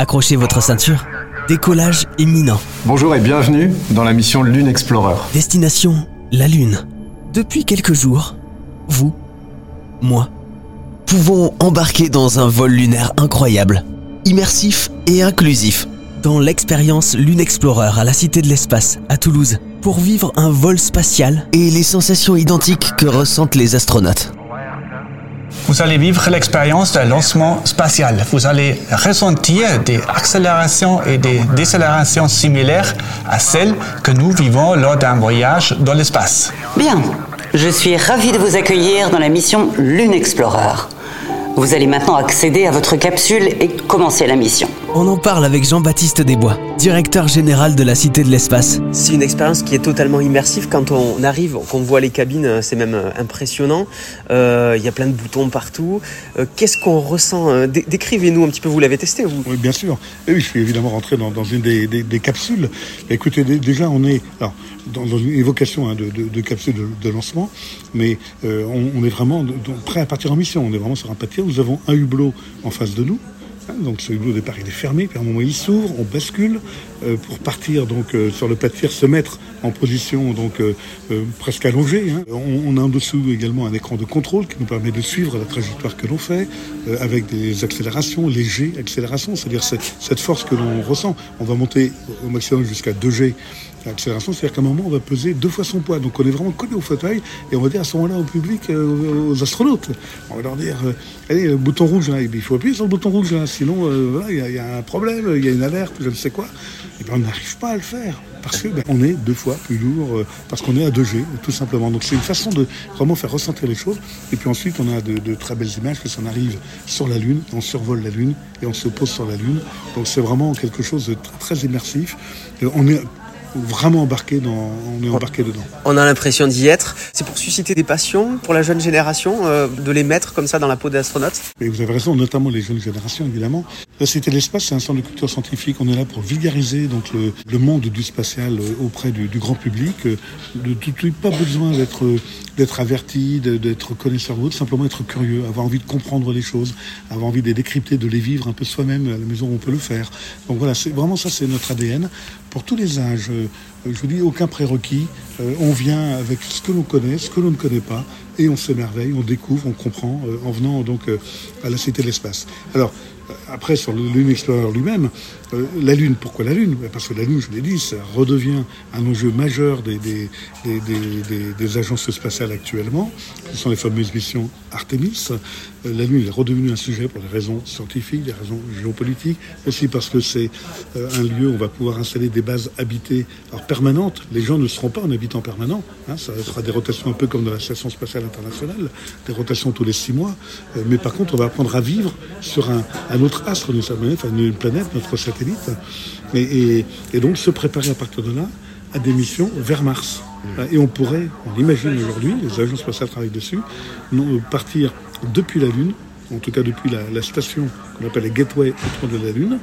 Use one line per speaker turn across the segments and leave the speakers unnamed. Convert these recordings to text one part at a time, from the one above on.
Accrochez votre ceinture. Décollage imminent.
Bonjour et bienvenue dans la mission Lune Explorer.
Destination la Lune. Depuis quelques jours, vous, moi, pouvons embarquer dans un vol lunaire incroyable, immersif et inclusif, dans l'expérience Lune Explorer à la Cité de l'Espace, à Toulouse, pour vivre un vol spatial et les sensations identiques que ressentent les astronautes.
Vous allez vivre l'expérience d'un lancement spatial. Vous allez ressentir des accélérations et des décélérations similaires à celles que nous vivons lors d'un voyage dans l'espace.
Bien, je suis ravi de vous accueillir dans la mission Lune Explorer. Vous allez maintenant accéder à votre capsule et commencer la mission.
On en parle avec Jean-Baptiste Desbois, directeur général de la Cité de l'Espace.
C'est une expérience qui est totalement immersive. Quand on arrive, qu'on voit les cabines, c'est même euh, impressionnant. Euh, Il y a plein de boutons partout. Euh, Qu'est-ce qu'on ressent dé- Décrivez-nous un petit peu, vous l'avez testé vous?
Oui, bien sûr. Et oui, je suis évidemment rentré dans, dans une des, des- des capsules. Écoutez, dé- déjà, on est alors, dans, dans une évocation hein, de, de, de capsule de, de lancement, mais euh, on, on est vraiment de- de- prêt à partir en mission. On est vraiment sur un pâtier. Nous avons un hublot en face de nous. Hein, Donc ce hublot au départ il est fermé, puis à un moment il s'ouvre, on bascule euh, pour partir donc euh, sur le pas de se mettre en position donc euh, presque allongée. hein. On, a en dessous également un écran de contrôle qui nous permet de suivre la trajectoire que l'on fait avec des accélérations, légers accélérations, c'est-à-dire cette, cette force que l'on ressent. On va monter au maximum jusqu'à 2G accélération, c'est-à-dire qu'à un moment on va peser deux fois son poids. Donc on est vraiment collé au fauteuil et on va dire à ce moment-là au public, euh, aux astronautes, on va leur dire, euh, allez, le bouton rouge, là, il faut appuyer sur le bouton rouge, là, sinon euh, il y, a- un problème, il y a une alerte, je ne sais quoi. Et bien on n'arrive pas à le faire parce que ben, est deux fois plus lourd, euh, parce qu'on est à 2G, tout simplement. Donc c'est une façon de vraiment faire ressentir les choses. Et puis ensuite on a de, très belles images, que ça arrive sur la Lune, on survole la Lune et on se pose sur la Lune. Donc c'est vraiment quelque chose de très, très immersif. On est vraiment embarqué dans, on est embarqué dedans.
On a l'impression d'y être. C'est pour susciter des passions pour la jeune génération, euh, de les mettre comme ça dans la peau d'astronaute.
Et vous avez raison, notamment les jeunes générations, évidemment. La Cité de l'Espace, c'est un centre de culture scientifique. On est là pour vulgariser donc le, le monde du spatial euh, auprès du, du grand public. Euh, De, tout- tout- pas besoin d'être d'être averti, de- d'être connaisseur ou autre, simplement être curieux, avoir envie de comprendre les choses, avoir envie de les décrypter, de les vivre un peu soi-même à la maison où on peut le faire. Donc voilà, c'est vraiment ça, c'est notre ADN pour tous les âges. Euh, Je vous dis, aucun prérequis. Euh, on vient avec ce que l'on connaît, ce que l'on ne connaît pas, et on s'émerveille, on découvre, on comprend euh, en venant donc à la Cité de l'Espace. Après, sur le Lune Explorer lui-même, euh, la Lune, pourquoi la Lune? Parce que la Lune, je l'ai dit, ça redevient un enjeu majeur des, des, des, des- agences spatiales actuellement. Ce sont les fameuses missions Artemis. Euh, la Lune est redevenue un sujet pour des raisons scientifiques, des raisons géopolitiques, aussi parce que c'est euh, un lieu où on va pouvoir installer des bases habitées alors, permanentes. Les gens ne seront pas en habitant permanent. hein. ça sera des rotations un peu comme dans la Station spatiale internationale, des rotations tous les six mois. Mais par contre, on va apprendre à vivre sur un, un autre astre manière, enfin une planète, notre satellite, et, et- et donc se préparer à partir de là à des missions vers Mars. Et on pourrait, on imagine aujourd'hui, les agences spatiales travaillent dessus, non, partir depuis la Lune, en tout cas depuis la, station qu'on appelle les Gateway autour de la Lune,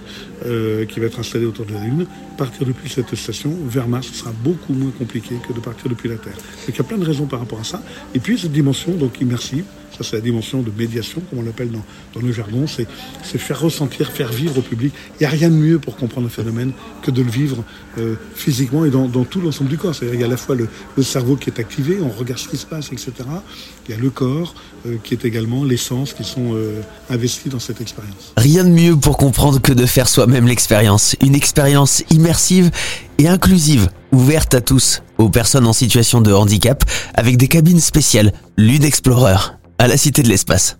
euh, qui va être installée autour de la Lune, partir depuis cette station vers Mars, sera beaucoup moins compliqué que de partir depuis la Terre. Donc il y a plein de raisons par rapport à ça. Et puis cette dimension donc immersive, ça c'est la dimension de médiation, comme on l'appelle dans, dans le jargon, c'est faire ressentir, faire vivre au public. Il n'y a rien de mieux pour comprendre le phénomène que de le vivre euh, physiquement et dans, tout l'ensemble du corps. C'est-à-dire il y a à la fois le, cerveau qui est activé, on regarde ce qui se passe, etc. Il y a le corps euh, qui est également l'essence qui sont euh, dans cette expérience.
Rien de mieux pour comprendre que de faire soi-même l'expérience. Une expérience immersive et inclusive, ouverte à tous, aux personnes en situation de handicap, avec des cabines spéciales, Lune Explorer, à la Cité de l'Espace.